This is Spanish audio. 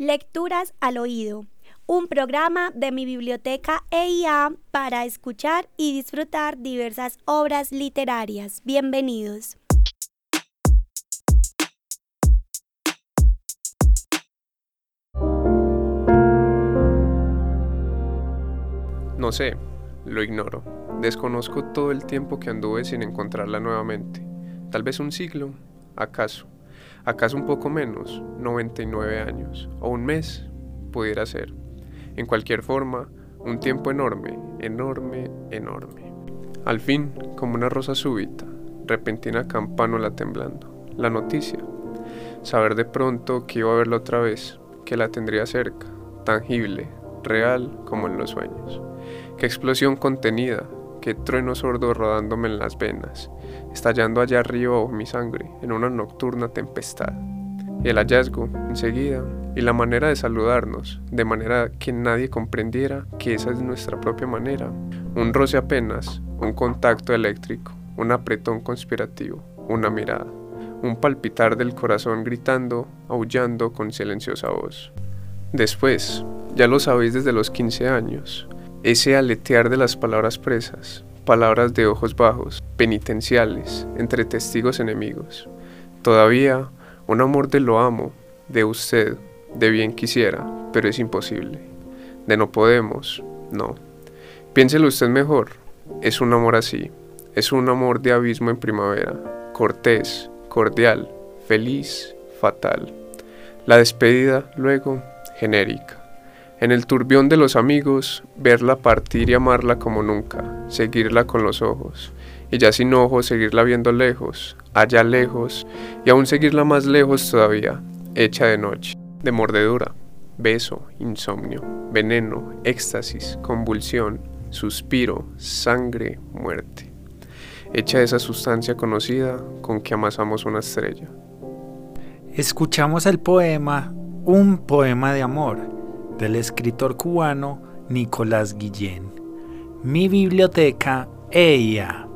Lecturas al oído, un programa de mi biblioteca EIA para escuchar y disfrutar diversas obras literarias. Bienvenidos. No sé, lo ignoro. Desconozco todo el tiempo que anduve sin encontrarla nuevamente. Tal vez un siglo, acaso. ¿Acaso un poco menos? 99 años. ¿O un mes? Pudiera ser. En cualquier forma, un tiempo enorme, enorme, enorme. Al fin, como una rosa súbita, repentina campánula temblando. La noticia. Saber de pronto que iba a verla otra vez, que la tendría cerca, tangible, real como en los sueños. Qué explosión contenida, qué trueno sordo rodándome en las venas, estallando allá arriba mi sangre en una nocturna tempestad. El hallazgo, enseguida, y la manera de saludarnos, de manera que nadie comprendiera que esa es nuestra propia manera. Un roce apenas, un contacto eléctrico, un apretón conspirativo, una mirada, un palpitar del corazón gritando, aullando con silenciosa voz. Después, ya lo sabéis desde los 15 años, ese aletear de las palabras presas, palabras de ojos bajos, penitenciales, entre testigos enemigos. Todavía un amor de lo amo, de usted, de bien quisiera, pero es imposible. De no podemos, no. Piénselo usted mejor, es un amor así, es un amor de abismo en primavera, cortés, cordial, feliz, fatal. La despedida, luego, genérica. En el turbión de los amigos, verla partir y amarla como nunca, seguirla con los ojos, y ya sin ojos seguirla viendo lejos, allá lejos, y aún seguirla más lejos todavía, hecha de noche, de mordedura, beso, insomnio, veneno, éxtasis, convulsión, suspiro, sangre, muerte, hecha de esa sustancia conocida con que amasamos una estrella. Escuchamos el poema Un poema de amor del escritor cubano Nicolás Guillén. Mi biblioteca EIA.